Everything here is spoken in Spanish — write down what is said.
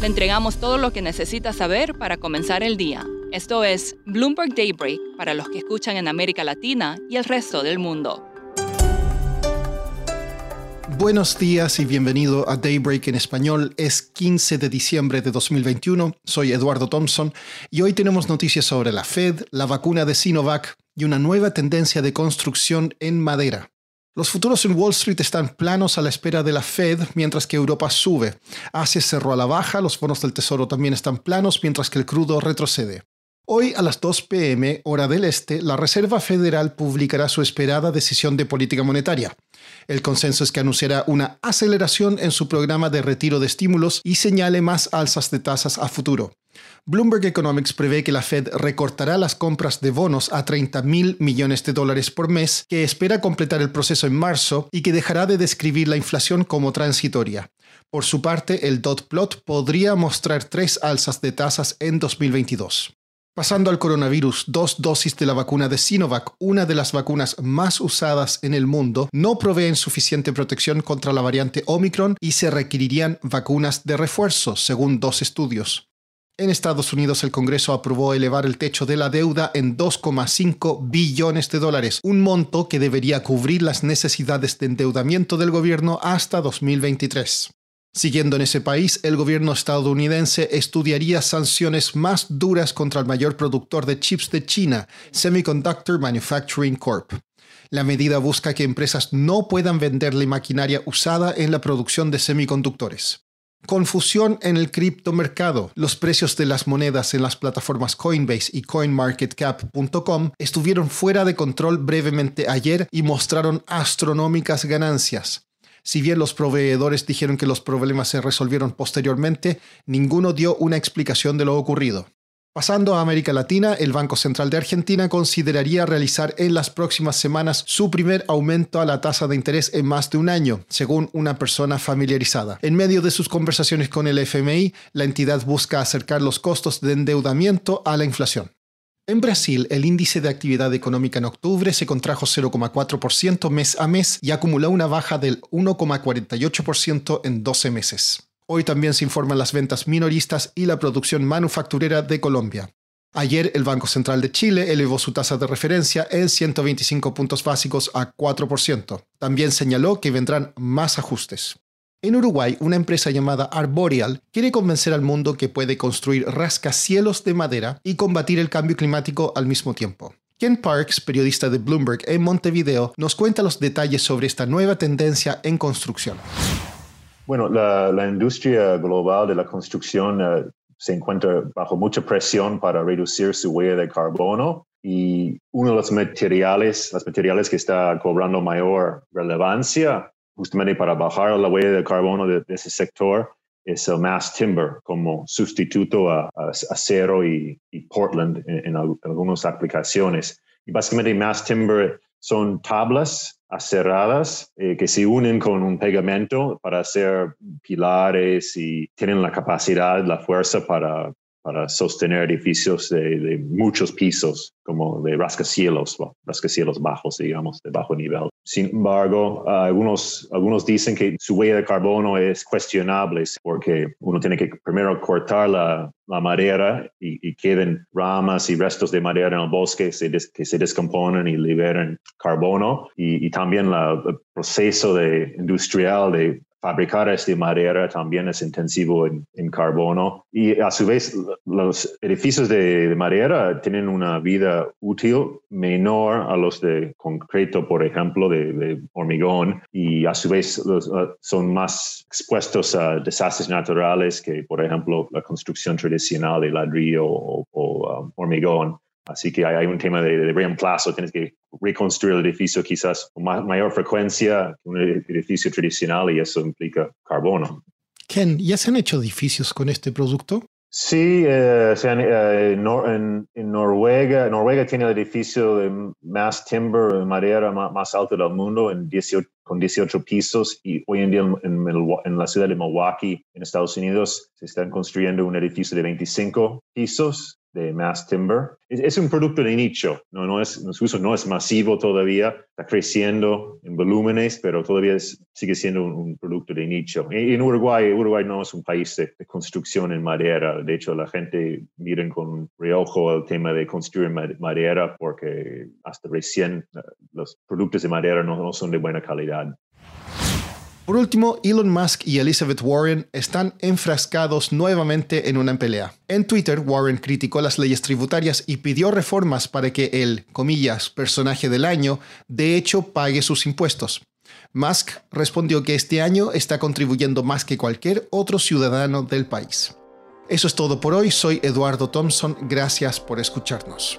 Le entregamos todo lo que necesita saber para comenzar el día. Esto es Bloomberg Daybreak para los que escuchan en América Latina y el resto del mundo. Buenos días y bienvenido a Daybreak en español. Es 15 de diciembre de 2021. Soy Eduardo Thompson y hoy tenemos noticias sobre la Fed, la vacuna de Sinovac y una nueva tendencia de construcción en madera. Los futuros en Wall Street están planos a la espera de la Fed, mientras que Europa sube. Asia cerró a la baja, los bonos del Tesoro también están planos, mientras que el crudo retrocede. Hoy a las 2 pm, hora del este, la Reserva Federal publicará su esperada decisión de política monetaria. El consenso es que anunciará una aceleración en su programa de retiro de estímulos y señale más alzas de tasas a futuro. Bloomberg Economics prevé que la Fed recortará las compras de bonos a 30 mil millones de dólares por mes, que espera completar el proceso en marzo y que dejará de describir la inflación como transitoria. Por su parte, el dot plot podría mostrar tres alzas de tasas en 2022. Pasando al coronavirus, dos dosis de la vacuna de Sinovac, una de las vacunas más usadas en el mundo, no proveen suficiente protección contra la variante Omicron y se requerirían vacunas de refuerzo, según dos estudios. En Estados Unidos el Congreso aprobó elevar el techo de la deuda en 2,5 billones de dólares, un monto que debería cubrir las necesidades de endeudamiento del gobierno hasta 2023. Siguiendo en ese país, el gobierno estadounidense estudiaría sanciones más duras contra el mayor productor de chips de China, Semiconductor Manufacturing Corp. La medida busca que empresas no puedan venderle maquinaria usada en la producción de semiconductores. Confusión en el criptomercado. Los precios de las monedas en las plataformas Coinbase y CoinMarketCap.com estuvieron fuera de control brevemente ayer y mostraron astronómicas ganancias. Si bien los proveedores dijeron que los problemas se resolvieron posteriormente, ninguno dio una explicación de lo ocurrido. Pasando a América Latina, el Banco Central de Argentina consideraría realizar en las próximas semanas su primer aumento a la tasa de interés en más de un año, según una persona familiarizada. En medio de sus conversaciones con el FMI, la entidad busca acercar los costos de endeudamiento a la inflación. En Brasil, el índice de actividad económica en octubre se contrajo 0,4% mes a mes y acumuló una baja del 1,48% en 12 meses. Hoy también se informan las ventas minoristas y la producción manufacturera de Colombia. Ayer el Banco Central de Chile elevó su tasa de referencia en 125 puntos básicos a 4%. También señaló que vendrán más ajustes. En Uruguay, una empresa llamada Arboreal quiere convencer al mundo que puede construir rascacielos de madera y combatir el cambio climático al mismo tiempo. Ken Parks, periodista de Bloomberg en Montevideo, nos cuenta los detalles sobre esta nueva tendencia en construcción. Bueno, la, industria global de la construcción eh, se encuentra bajo mucha presión para reducir su huella de carbono y uno de los materiales, los materiales que está cobrando mayor relevancia justamente para bajar la huella de carbono de, ese sector es el mass timber como sustituto a, acero y, Portland en, en, algunas aplicaciones. Y básicamente mass timber son tablas acerradas eh, que se unen con un pegamento para hacer pilares y tienen la capacidad, la fuerza para, para sostener edificios de, muchos pisos, como de rascacielos, rascacielos bajos, digamos, de bajo nivel. Sin embargo, algunos, algunos dicen que su huella de carbono es cuestionable porque uno tiene que primero cortar la, la madera y, queden ramas y restos de madera en el bosque que se descomponen y liberan carbono y, y también el proceso de, industrial de fabricar este madera también es intensivo en, carbono y a su vez los edificios de, madera tienen una vida útil menor a los de concreto, por ejemplo, de, hormigón y a su vez uh, son más expuestos a desastres naturales que, por ejemplo, la construcción tradicional de ladrillo o, um, hormigón. Así que hay, un tema de, reemplazo, tienes que reconstruir el edificio quizás con mayor frecuencia que un edificio tradicional y eso implica carbono. Ken, ¿ya se han hecho edificios con este producto? Sí, eh, eh, en, Noruega, Noruega tiene el edificio de más timber, de madera más, alto del mundo, en 18, con 18 pisos, y hoy en día en, en, la ciudad de Milwaukee, en Estados Unidos, se están construyendo un edificio de 25 pisos de mass timber. Es, un producto de nicho, no, no es, su uso no es masivo todavía, está creciendo en volúmenes, pero todavía sigue siendo un, producto de nicho. Y, en Uruguay, Uruguay no es un país de, construcción en madera, de hecho la gente miren con reojo el tema de construir madera porque hasta recién eh, los productos de madera no, no son de buena calidad. Por último, Elon Musk y Elizabeth Warren están enfrascados nuevamente en una pelea. En Twitter, Warren criticó las leyes tributarias y pidió reformas para que el, comillas, personaje del año, de hecho, pague sus impuestos. Musk respondió que este año está contribuyendo más que cualquier otro ciudadano del país. Eso es todo por hoy, soy Eduardo Thompson, gracias por escucharnos.